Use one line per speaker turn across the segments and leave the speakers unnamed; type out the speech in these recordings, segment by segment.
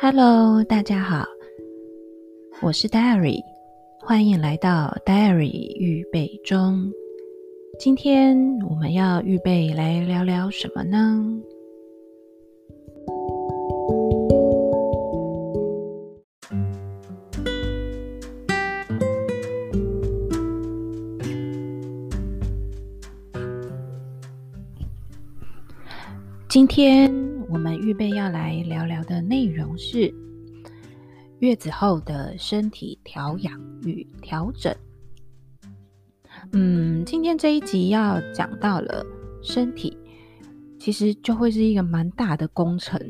Hello，大家好，我是 Diary，欢迎来到 Diary 预备中。今天我们要预备来聊聊什么呢？今天我们预备要来聊聊的内容是月子后的身体调养与调整。嗯，今天这一集要讲到了身体，其实就会是一个蛮大的工程。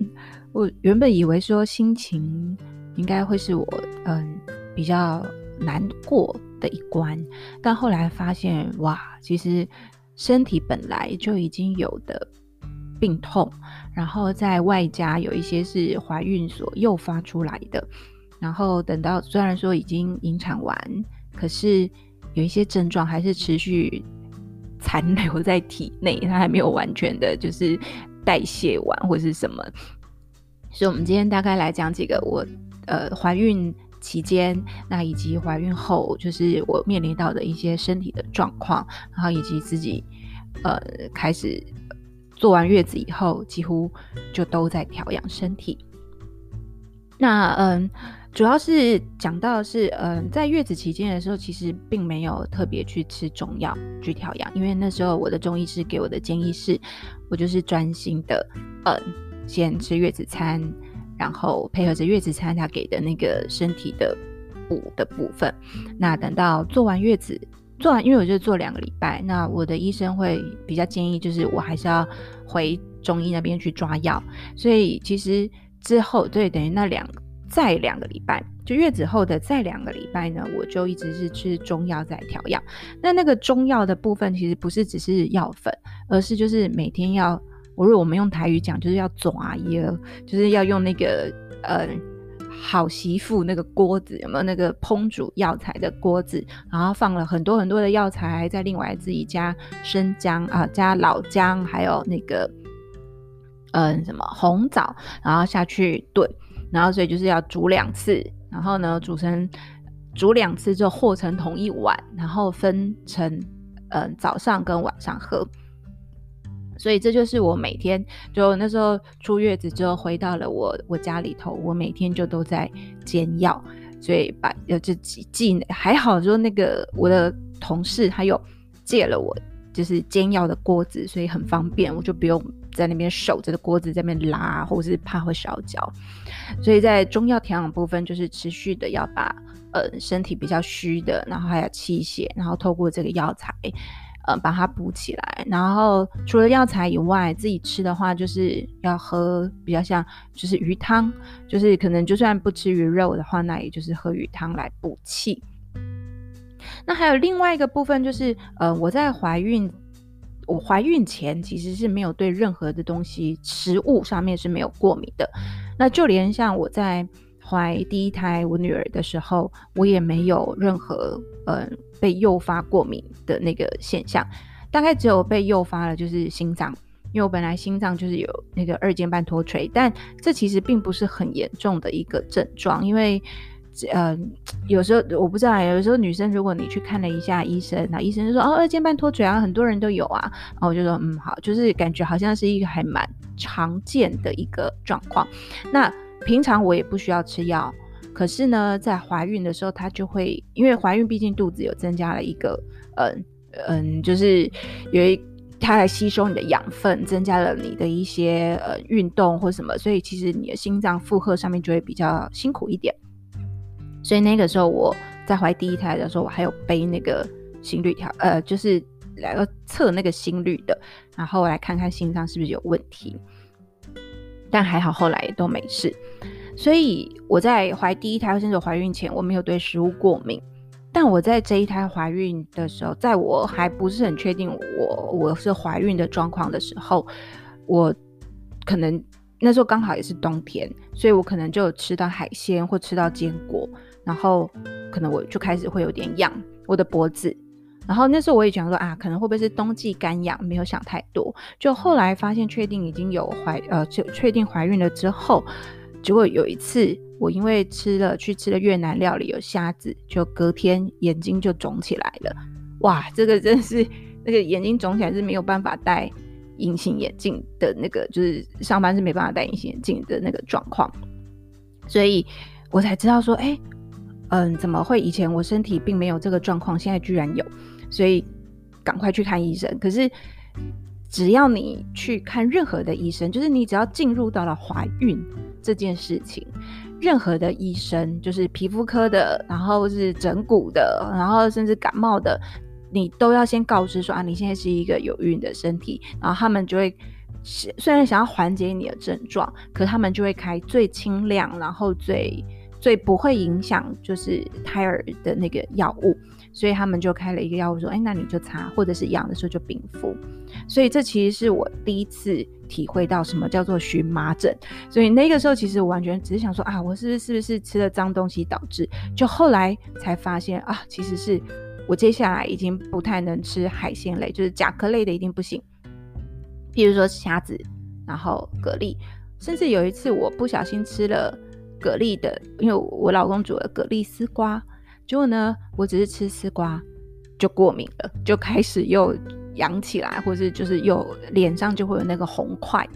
我原本以为说心情应该会是我嗯比较难过的一关，但后来发现哇，其实身体本来就已经有的。病痛，然后在外加有一些是怀孕所诱发出来的，然后等到虽然说已经引产完，可是有一些症状还是持续残留在体内，它还没有完全的就是代谢完或是什么。所以，我们今天大概来讲几个我呃怀孕期间，那以及怀孕后，就是我面临到的一些身体的状况，然后以及自己呃开始。坐完月子以后，几乎就都在调养身体。那嗯，主要是讲到是嗯，在月子期间的时候，其实并没有特别去吃中药去调养，因为那时候我的中医师给我的建议是，我就是专心的嗯，先吃月子餐，然后配合着月子餐他给的那个身体的补的部分。那等到坐完月子。做完，因为我就做两个礼拜，那我的医生会比较建议，就是我还是要回中医那边去抓药。所以其实之后，对，等于那两再两个礼拜，就月子后的再两个礼拜呢，我就一直是吃中药在调养。那那个中药的部分，其实不是只是药粉，而是就是每天要，我如果我们用台语讲，就是要抓药，就是要用那个呃。好媳妇那个锅子有没有那个烹煮药材的锅子？然后放了很多很多的药材，在另外自己加生姜啊，加老姜，还有那个嗯什么红枣，然后下去炖，然后所以就是要煮两次，然后呢煮成煮两次之后和成同一碗，然后分成嗯早上跟晚上喝。所以这就是我每天就那时候出月子之后回到了我我家里头，我每天就都在煎药，所以把有这几剂还好，说那个我的同事他有借了我就是煎药的锅子，所以很方便，我就不用在那边守着的锅子在那边拉，或是怕会烧焦。所以在中药调养部分，就是持续的要把呃身体比较虚的，然后还有气血，然后透过这个药材。呃，把它补起来。然后除了药材以外，自己吃的话，就是要喝比较像，就是鱼汤，就是可能就算不吃鱼肉的话，那也就是喝鱼汤来补气。那还有另外一个部分，就是呃，我在怀孕，我怀孕前其实是没有对任何的东西食物上面是没有过敏的。那就连像我在。怀第一胎我女儿的时候，我也没有任何嗯、呃、被诱发过敏的那个现象，大概只有被诱发了就是心脏，因为我本来心脏就是有那个二尖瓣脱垂，但这其实并不是很严重的一个症状，因为呃有时候我不知道，有时候女生如果你去看了一下医生，那医生就说哦二尖瓣脱垂啊，很多人都有啊，然后我就说嗯好，就是感觉好像是一个还蛮常见的一个状况，那。平常我也不需要吃药，可是呢，在怀孕的时候，它就会因为怀孕毕竟肚子有增加了一个，嗯嗯，就是有一它来吸收你的养分，增加了你的一些呃运动或什么，所以其实你的心脏负荷上面就会比较辛苦一点。所以那个时候我在怀第一胎的时候，我还有背那个心率条，呃，就是来测那个心率的，然后来看看心脏是不是有问题。但还好，后来都没事。所以我在怀第一胎甚至怀孕前，我没有对食物过敏。但我在这一胎怀孕的时候，在我还不是很确定我我是怀孕的状况的时候，我可能那时候刚好也是冬天，所以我可能就吃到海鲜或吃到坚果，然后可能我就开始会有点痒我的脖子。然后那时候我也想说啊，可能会不会是冬季干痒，没有想太多。就后来发现确定已经有怀呃，就确定怀孕了之后，结果有一次，我因为吃了去吃了越南料理有虾子，就隔天眼睛就肿起来了。哇，这个真是 那个眼睛肿起来是没有办法戴隐形眼镜的那个，就是上班是没办法戴隐形眼镜的那个状况。所以我才知道说，哎，嗯，怎么会以前我身体并没有这个状况，现在居然有，所以赶快去看医生。可是。只要你去看任何的医生，就是你只要进入到了怀孕这件事情，任何的医生，就是皮肤科的，然后是整骨的，然后甚至感冒的，你都要先告知说啊，你现在是一个有孕的身体，然后他们就会虽然想要缓解你的症状，可他们就会开最轻量，然后最最不会影响就是胎儿的那个药物。所以他们就开了一个药物，说：“哎，那你就擦，或者是痒的时候就冰敷。”所以这其实是我第一次体会到什么叫做荨麻疹。所以那个时候，其实我完全只是想说：“啊，我是不是是不是吃了脏东西导致？”就后来才发现啊，其实是我接下来已经不太能吃海鲜类，就是甲壳类的一定不行。譬如说虾子，然后蛤蜊，甚至有一次我不小心吃了蛤蜊的，因为我老公煮了蛤蜊丝瓜。结果呢，我只是吃丝瓜就过敏。了，就开始又痒起来，或是就是又脸上就会有那个红块，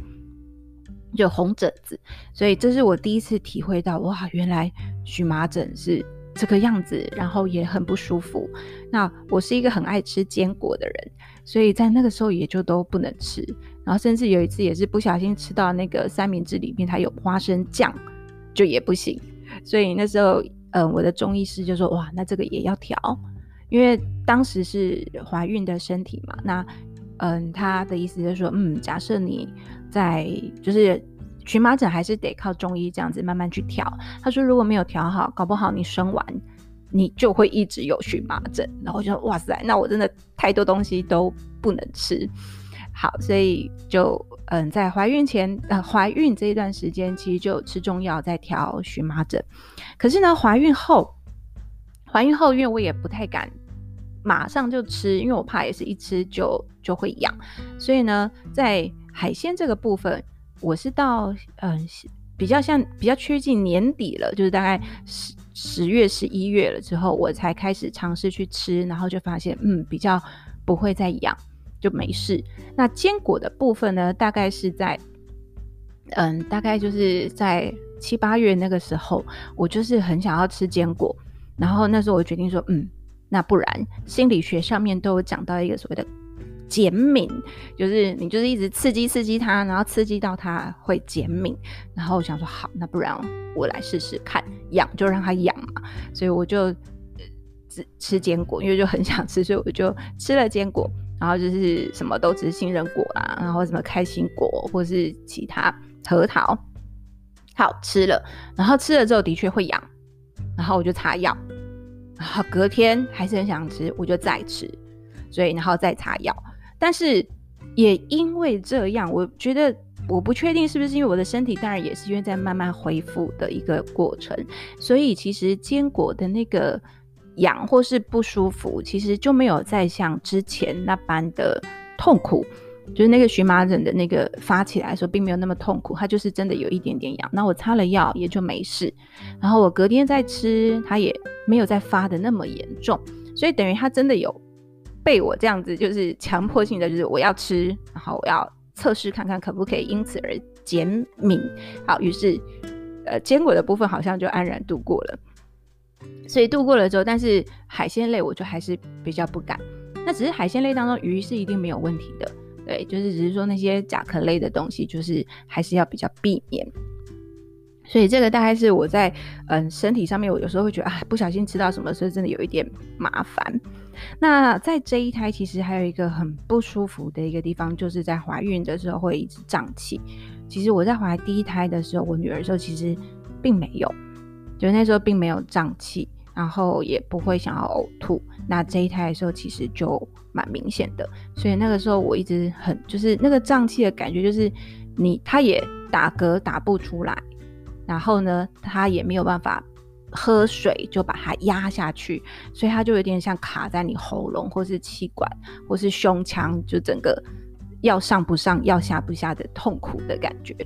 就红疹子。所以这是我第一次体会到，哇，原来荨麻疹是这个样子，然后也很不舒服。那我是一个很爱吃坚果的人，所以在那个时候也就都不能吃。然后甚至有一次也是不小心吃到那个三明治里面它有花生酱，就也不行。所以那时候。嗯，我的中医师就说：“哇，那这个也要调，因为当时是怀孕的身体嘛。那，嗯，他的意思就是说，嗯，假设你在就是荨麻疹，还是得靠中医这样子慢慢去调。他说，如果没有调好，搞不好你生完你就会一直有荨麻疹。然后就说，哇塞，那我真的太多东西都不能吃。好，所以就。”嗯，在怀孕前，呃，怀孕这一段时间，其实就吃中药在调荨麻疹。可是呢，怀孕后，怀孕后，因为我也不太敢马上就吃，因为我怕也是一吃就就会痒。所以呢，在海鲜这个部分，我是到嗯比较像比较趋近年底了，就是大概十十月、十一月了之后，我才开始尝试去吃，然后就发现嗯比较不会再痒。就没事。那坚果的部分呢？大概是在，嗯，大概就是在七八月那个时候，我就是很想要吃坚果。然后那时候我决定说，嗯，那不然心理学上面都有讲到一个所谓的减敏，就是你就是一直刺激刺激它，然后刺激到它会减敏。然后我想说，好，那不然我来试试看，痒就让它痒嘛。所以我就只吃坚果，因为就很想吃，所以我就吃了坚果。然后就是什么都只是杏仁果啦，然后什么开心果或是其他核桃，好吃了。然后吃了之后的确会痒，然后我就擦药，然后隔天还是很想吃，我就再吃，所以然后再擦药。但是也因为这样，我觉得我不确定是不是因为我的身体，当然也是因为在慢慢恢复的一个过程，所以其实坚果的那个。痒或是不舒服，其实就没有再像之前那般的痛苦，就是那个荨麻疹的那个发起来的时候，并没有那么痛苦，它就是真的有一点点痒。那我擦了药也就没事，然后我隔天再吃，它也没有再发的那么严重，所以等于它真的有被我这样子，就是强迫性的，就是我要吃，然后我要测试看看可不可以因此而减敏。好，于是呃坚果的部分好像就安然度过了。所以度过了之后，但是海鲜类我就还是比较不敢。那只是海鲜类当中鱼是一定没有问题的，对，就是只是说那些甲壳类的东西，就是还是要比较避免。所以这个大概是我在嗯身体上面，我有时候会觉得啊，不小心吃到什么，所以真的有一点麻烦。那在这一胎其实还有一个很不舒服的一个地方，就是在怀孕的时候会一直胀气。其实我在怀第一胎的时候，我女儿的时候其实并没有。就那时候并没有胀气，然后也不会想要呕吐。那这一胎的时候其实就蛮明显的，所以那个时候我一直很就是那个胀气的感觉，就是你他也打嗝打不出来，然后呢他也没有办法喝水就把它压下去，所以他就有点像卡在你喉咙或是气管或是胸腔，就整个要上不上要下不下的痛苦的感觉。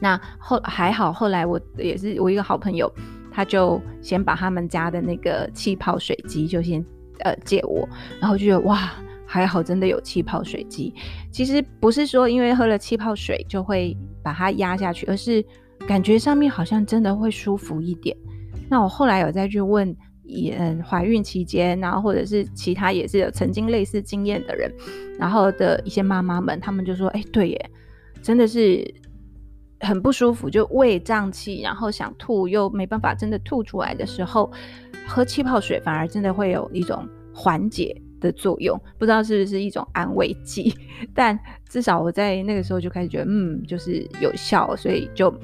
那后还好，后来我也是我一个好朋友，他就先把他们家的那个气泡水机就先呃借我，然后就觉得哇，还好真的有气泡水机。其实不是说因为喝了气泡水就会把它压下去，而是感觉上面好像真的会舒服一点。那我后来有再去问，也嗯怀孕期间，然后或者是其他也是有曾经类似经验的人，然后的一些妈妈们，他们就说，哎，对耶，真的是。很不舒服，就胃胀气，然后想吐又没办法真的吐出来的时候，喝气泡水反而真的会有一种缓解的作用。不知道是不是一种安慰剂，但至少我在那个时候就开始觉得，嗯，就是有效，所以就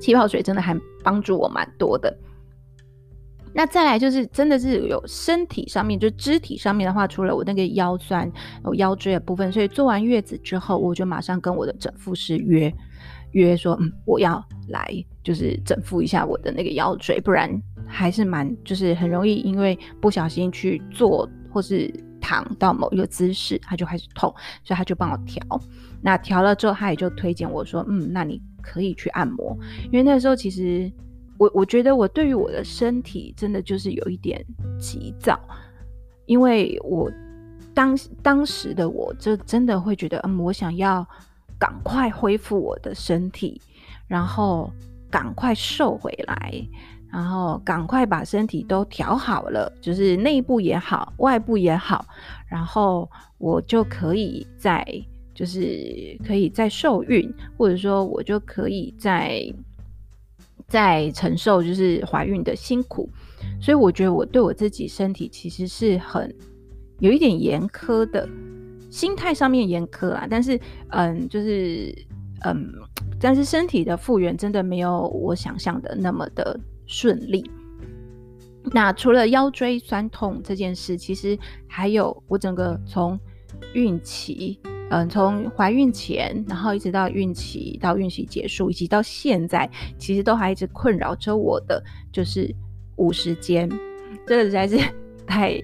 气泡水真的还帮助我蛮多的。那再来就是真的是有身体上面，就肢体上面的话，除了我那个腰酸、有腰椎的部分，所以做完月子之后，我就马上跟我的整复师约。约说，嗯，我要来，就是整复一下我的那个腰椎，不然还是蛮，就是很容易因为不小心去坐或是躺到某一个姿势，他就开始痛，所以他就帮我调。那调了之后，他也就推荐我说，嗯，那你可以去按摩，因为那时候其实我我觉得我对于我的身体真的就是有一点急躁，因为我当当时的我就真的会觉得，嗯，我想要。赶快恢复我的身体，然后赶快瘦回来，然后赶快把身体都调好了，就是内部也好，外部也好，然后我就可以再就是可以再受孕，或者说我就可以再再承受就是怀孕的辛苦。所以我觉得我对我自己身体其实是很有一点严苛的。心态上面严苛啦，但是嗯，就是嗯，但是身体的复原真的没有我想象的那么的顺利。那除了腰椎酸痛这件事，其实还有我整个从孕期，嗯，从怀孕前，然后一直到孕期，到孕期结束，以及到现在，其实都还一直困扰着我的，就是五十肩，这个实在是太。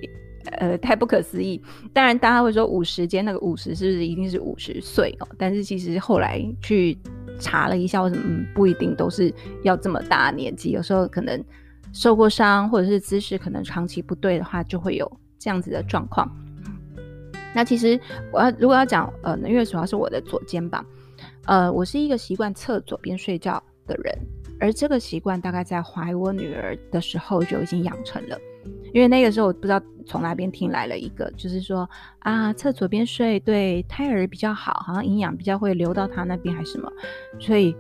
呃，太不可思议。当然，大家会说五十肩那个五十是不是一定是五十岁哦？但是其实后来去查了一下，为什么、不一定都是要这么大年纪？有时候可能受过伤，或者是姿势可能长期不对的话，就会有这样子的状况。那其实我要如果要讲呃，因为主要是我的左肩膀，呃，我是一个习惯侧左边睡觉的人，而这个习惯大概在怀我女儿的时候就已经养成了。因为那个时候我不知道从哪边听来了一个，就是说啊，侧左边睡对胎儿比较好，好像营养比较会流到他那边还是什么，所以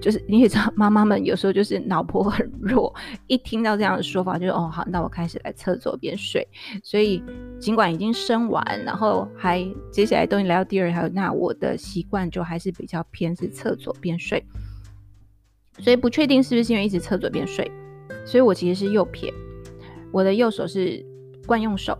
就是你也知道，妈妈们有时候就是脑波很弱，一听到这样的说法就，就哦好，那我开始来侧左边睡。所以尽管已经生完，然后还接下来都已经来到第二胎，那我的习惯就还是比较偏是侧左边睡。所以不确定是不是因为一直侧左边睡，所以我其实是右撇。我的右手是惯用手，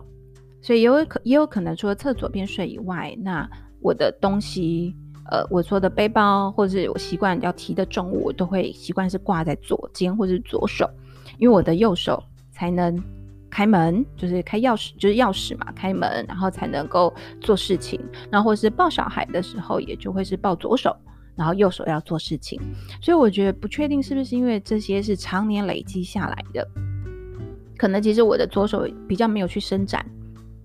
所以也有可也有可能除了侧左边睡以外，那我的东西，呃，我说的背包或者是我习惯要提的重物，我都会习惯是挂在左肩或者是左手，因为我的右手才能开门，就是开钥匙，就是钥匙嘛，开门，然后才能够做事情。然后或是抱小孩的时候，也就会是抱左手，然后右手要做事情。所以我觉得不确定是不是因为这些是常年累积下来的。可能其实我的左手比较没有去伸展，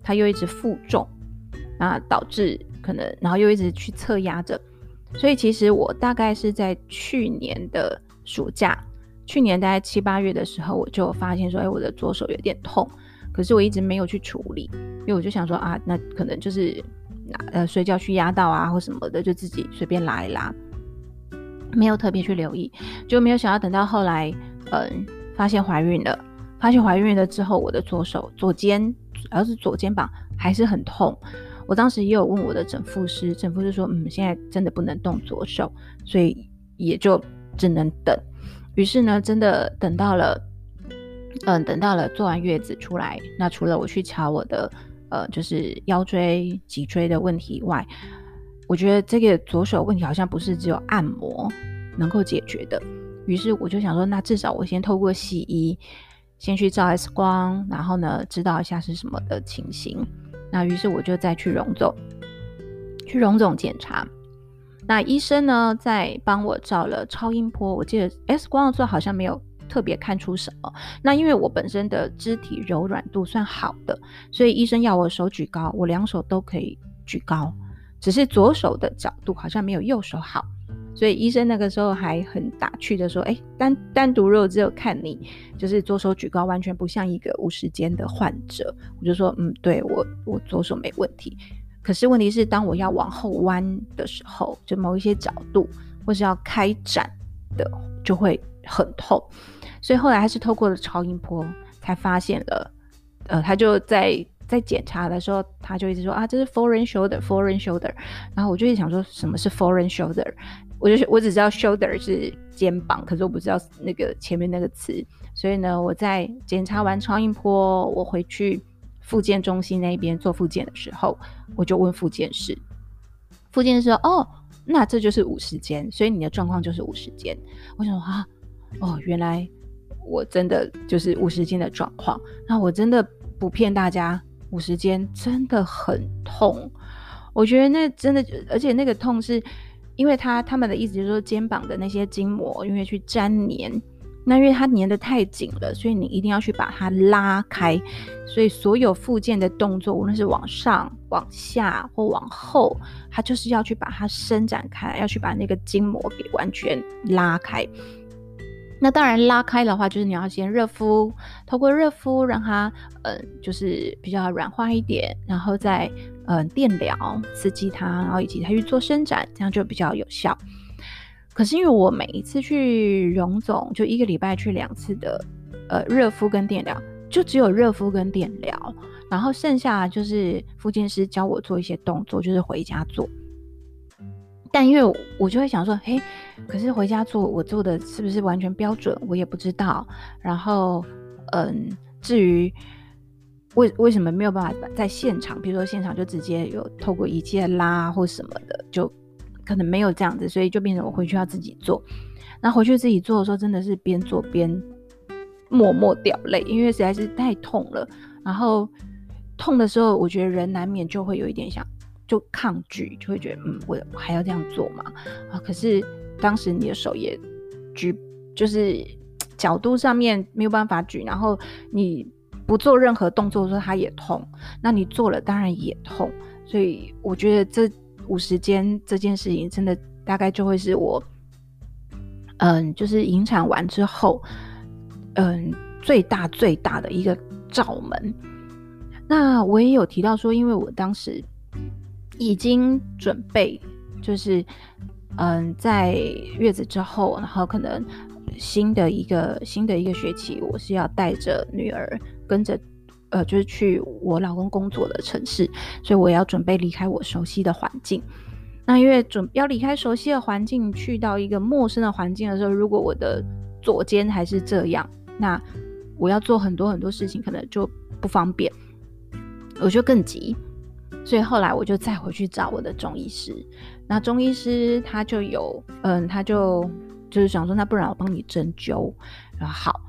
它又一直负重，啊，导致可能，然后又一直去侧压着，所以其实我大概是在去年的暑假，去年大概七八月的时候，我就发现说，哎，我的左手有点痛，可是我一直没有去处理，因为我就想说啊，那可能就是呃睡觉去压到啊或什么的，就自己随便拉一拉，没有特别去留意，就没有想到等到后来，嗯，发现怀孕了。发现怀孕了之后，我的左手、左肩，主要是左肩膀还是很痛。我当时也有问我的整复师，整复师说：“嗯，现在真的不能动左手，所以也就只能等。”于是呢，真的等到了，嗯，等到了做完月子出来，那除了我去瞧我的，呃，就是腰椎、脊椎的问题以外，我觉得这个左手问题好像不是只有按摩能够解决的。于是我就想说，那至少我先透过西医。先去照 X 光，然后呢，知道一下是什么的情形。那于是我就再去荣总，去荣总检查。那医生呢，在帮我照了超音波，我记得 X 光的时候好像没有特别看出什么。那因为我本身的肢体柔软度算好的，所以医生要我手举高，我两手都可以举高，只是左手的角度好像没有右手好。所以医生那个时候还很打趣的说：“哎、单单独如果只有看你，就是左手举高，完全不像一个五十肩的患者。”我就说：“嗯，对，我我左手没问题。可是问题是，当我要往后弯的时候，就某一些角度或是要开展的，就会很痛。所以后来还是透过了超音波才发现了。呃，他就在在检查的时候，他就一直说啊，这是 foreign shoulder，foreign shoulder。然后我就一直想说，什么是 foreign shoulder？我就是我只知道 shoulder 是肩膀，可是我不知道那个前面那个词，所以呢，我在检查完超音波，我回去复健中心那边做复健的时候，我就问复健师，复健师说：“哦，那这就是五十肩，所以你的状况就是五十肩。”我想说啊，哦，原来我真的就是五十肩的状况。那我真的不骗大家，五十肩真的很痛。我觉得那真的，而且那个痛是。因为他他们的意思就是说，肩膀的那些筋膜因为去粘黏，那因为它粘得太紧了，所以你一定要去把它拉开。所以所有附件的动作，无论是往上、往下或往后，它就是要去把它伸展开，要去把那个筋膜给完全拉开。那当然拉开的话，就是你要先热敷，透过热敷让它嗯、就是比较软化一点，然后再。嗯、呃，电疗刺激它，然后以及它去做伸展，这样就比较有效。可是因为我每一次去荣总，就一个礼拜去两次的，呃，热敷跟电疗，就只有热敷跟电疗，然后剩下就是复健师教我做一些动作，就是回家做。但因为我就会想说，嘿，可是回家做，我做的是不是完全标准？我也不知道。然后，嗯，至于。为为什么没有办法在现场？比如说现场就直接有透过仪器拉或什么的，就可能没有这样子，所以就变成我回去要自己做。那回去自己做的时候，真的是边做边默默掉泪，因为实在是太痛了。然后痛的时候，我觉得人难免就会有一点想就抗拒，就会觉得嗯，我还要这样做吗？啊，可是当时你的手也举，就是角度上面没有办法举，然后你。不做任何动作的时候，它也痛。那你做了，当然也痛。所以我觉得这五十肩这件事情，真的大概就会是我，嗯，就是引产完之后，嗯，最大最大的一个罩门。那我也有提到说，因为我当时已经准备，就是嗯，在月子之后，然后可能新的一个新的一个学期，我是要带着女儿。跟着，呃，就是去我老公工作的城市，所以我要准备离开我熟悉的环境。那因为准要离开熟悉的环境，去到一个陌生的环境的时候，如果我的左肩还是这样，那我要做很多很多事情，可能就不方便，我就更急。所以后来我就再回去找我的中医师。那中医师他就有，嗯，他就就是想说，那不然我帮你针灸，然后好。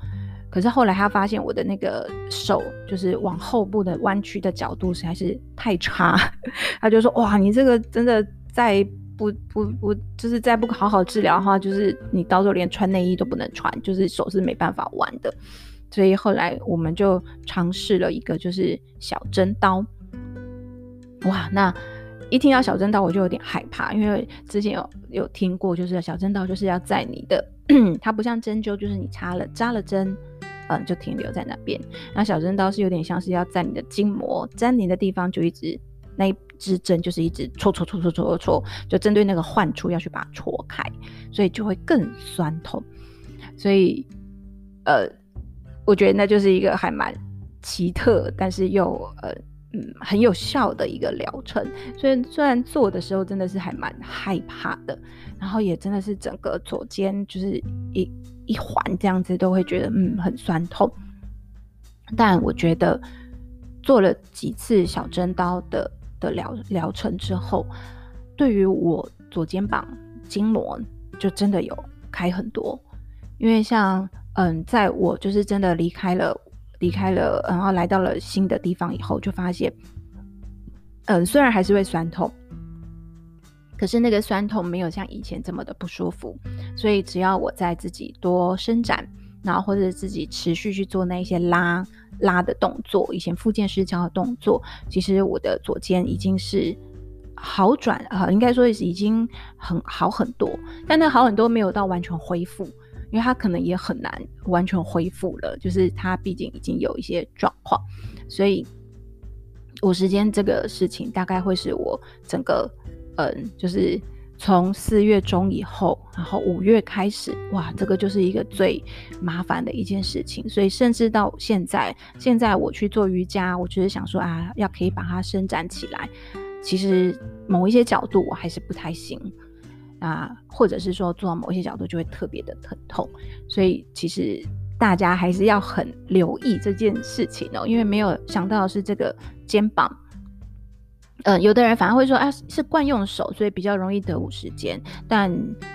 可是后来他发现我的那个手就是往后部的弯曲的角度实在是太差，他就说：“哇，你这个真的再不不不，就是再不好好治疗的话，就是你到时候连穿内衣都不能穿，就是手是没办法弯的。”所以后来我们就尝试了一个就是小针刀。哇，那一听到小针刀我就有点害怕，因为之前有有听过，就是小针刀就是要在你的，它不像针灸，就是你插了扎了针。嗯，就停留在那边。那小针刀是有点像是要在你的筋膜粘连的地方，就一直那一支针就是一直戳戳戳戳戳戳戳，就针对那个患处要去把它戳开，所以就会更酸痛。所以，呃，我觉得那就是一个还蛮奇特，但是又呃嗯很有效的一个疗程。所以虽然做的时候真的是还蛮害怕的，然后也真的是整个左肩就是一。一环这样子都会觉得嗯很酸痛，但我觉得做了几次小针刀的的疗疗程之后，对于我左肩膀筋膜就真的有开很多，因为像嗯，在我就是真的离开了离开了，然后来到了新的地方以后，就发现嗯虽然还是会酸痛，可是那个酸痛没有像以前这么的不舒服，所以只要我在自己多伸展，然后或者自己持续去做那些拉拉的动作，以前复健师教的动作，其实我的左肩已经是好转啊、呃，应该说已经很好很多，但那好很多没有到完全恢复，因为他可能也很难完全恢复了，就是他毕竟已经有一些状况，所以五十间这个事情大概会是我整个。嗯，就是从四月中以后，然后五月开始，哇，这个就是一个最麻烦的一件事情。所以甚至到现在，现在我去做瑜伽，我就是想说啊，要可以把它伸展起来。其实某一些角度我还是不太行啊，或者是说做到某些角度就会特别的疼痛。所以其实大家还是要很留意这件事情哦，因为没有想到是这个肩膀。呃，有的人反而会说，啊，是惯用手，所以比较容易得五十肩。但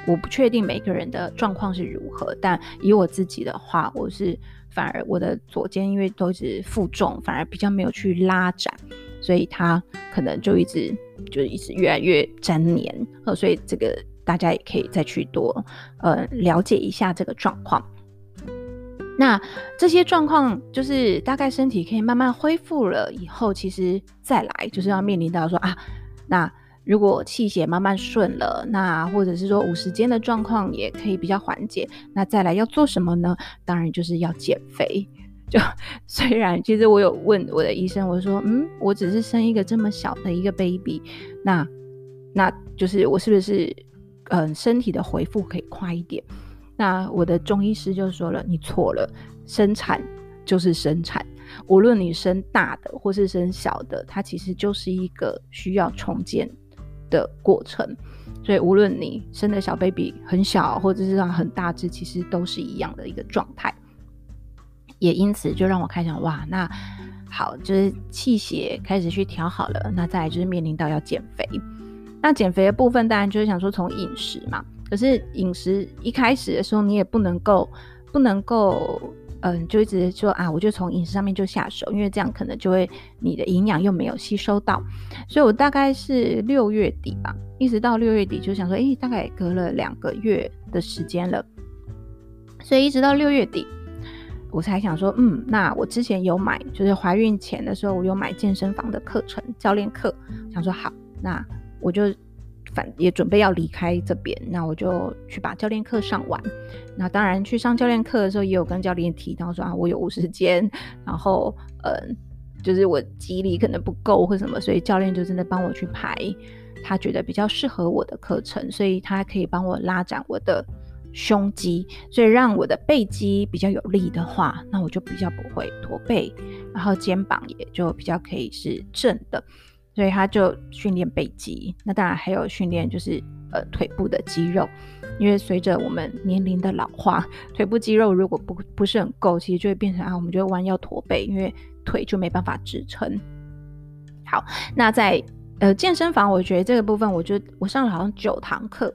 我不确定每个人的状况是如何。但以我自己的话，我是反而我的左肩因为都一直负重，反而比较没有去拉展，所以它可能就一直就一直越来越粘黏。呃，所以这个大家也可以再去多呃了解一下这个状况。那这些状况就是大概身体可以慢慢恢复了以后，其实再来就是要面临到说啊，那如果气血慢慢顺了，那或者是说五十肩的状况也可以比较缓解，那再来要做什么呢？当然就是要减肥。就虽然其实我有问我的医生，我说嗯，我只是生一个这么小的一个 baby，那那就是我是不是嗯身体的回复可以快一点？那我的中医师就说了，你错了，生产就是生产，无论你生大的或是生小的，它其实就是一个需要重建的过程。所以无论你生的小 baby 很小，或者是让很大只，其实都是一样的一个状态。也因此就让我开想，哇，那好，就是气血开始去调好了，那再来就是面临到要减肥。那减肥的部分，当然就是想说从饮食嘛。可是饮食一开始的时候，你也不能够不能够，嗯，就一直说啊，我就从饮食上面就下手，因为这样可能就会你的营养又没有吸收到。所以我大概是六月底吧，一直到六月底就想说，诶、大概隔了两个月的时间了，所以一直到六月底，我才想说，嗯，那我之前有买，就是怀孕前的时候，我有买健身房的课程教练课，想说好，那我就。反也准备要离开这边，那我就去把教练课上完。那当然去上教练课的时候，也有跟教练提到说啊，我有五十间，然后嗯，就是我肌力可能不够或什么，所以教练就真的帮我去排他觉得比较适合我的课程，所以他可以帮我拉展我的胸肌，所以让我的背肌比较有力的话，那我就比较不会驼背，然后肩膀也就比较可以是正的。所以他就训练背肌，那当然还有训练就是呃腿部的肌肉，因为随着我们年龄的老化，腿部肌肉如果不不是很够，其实就会变成啊，我们就会弯腰驼背，因为腿就没办法支撑。好，那在呃健身房，我觉得这个部分，我觉得我上了好像九堂课，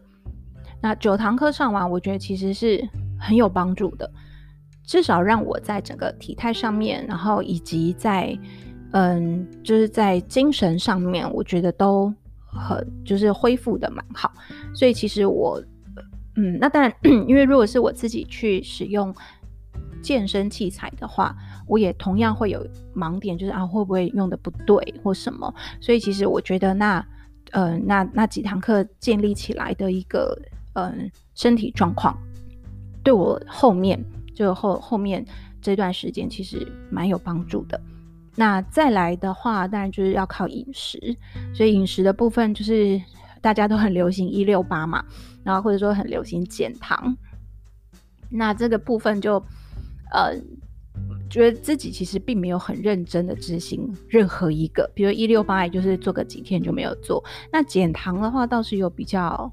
那九堂课上完，我觉得其实是很有帮助的，至少让我在整个体态上面，然后以及在。嗯，就是在精神上面，我觉得都很就是恢复的蛮好，所以其实我，嗯，那当然，因为如果是我自己去使用健身器材的话，我也同样会有盲点，就是啊会不会用的不对或什么，所以其实我觉得那，呃，那那几堂课建立起来的一个嗯身体状况，对我后面就后后面这段时间其实蛮有帮助的。那再来的话，当然就是要靠饮食，所以饮食的部分就是大家都很流行一六八嘛，然后或者说很流行减糖，那这个部分就呃觉得自己其实并没有很认真的执行任何一个，比如一六八，也就是做个几天就没有做。那减糖的话倒是有比较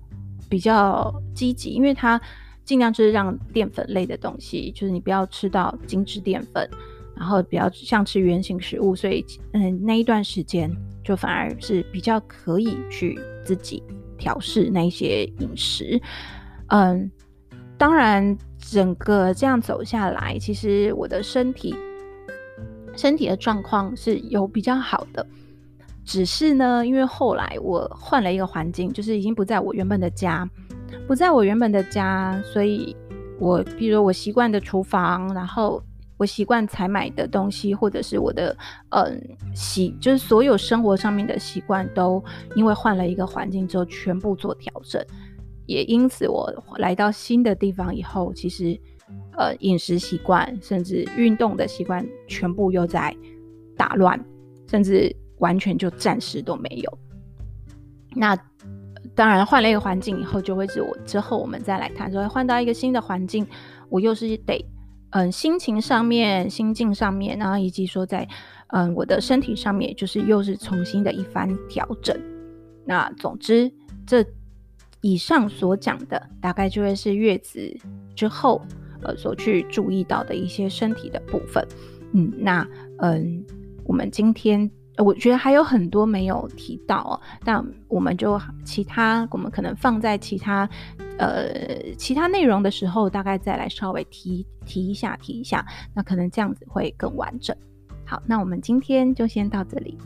比较积极，因为它尽量就是让淀粉类的东西，就是你不要吃到精致淀粉。然后比较像吃圆形食物，所以嗯，那一段时间就反而是比较可以去自己调试那一些饮食。嗯，当然整个这样走下来，其实我的身体身体的状况是有比较好的。只是呢，因为后来我换了一个环境，就是已经不在我原本的家，不在我原本的家，所以我比如我习惯的厨房，然后我习惯采买的东西，或者是我的嗯习，就是所有生活上面的习惯，都因为换了一个环境之后，全部做调整。也因此，我来到新的地方以后，其实呃饮食习惯，甚至运动的习惯，全部又在打乱，甚至完全就暂时都没有。那当然换了一个环境以后，就会是我之后我们再来谈说，换到一个新的环境，我又是得嗯心情上面、心境上面，然后以及说在嗯我的身体上面，就是又是重新的一番调整。那总之这。以上所讲的，大概就会是月子之后，呃，所去注意到的一些身体的部分。嗯，那嗯，我们今天我觉得还有很多没有提到哦，但我们就其他，我们可能放在其他，呃，其他内容的时候，大概再来稍微提提一下，提一下，那可能这样子会更完整。好，那我们今天就先到这里。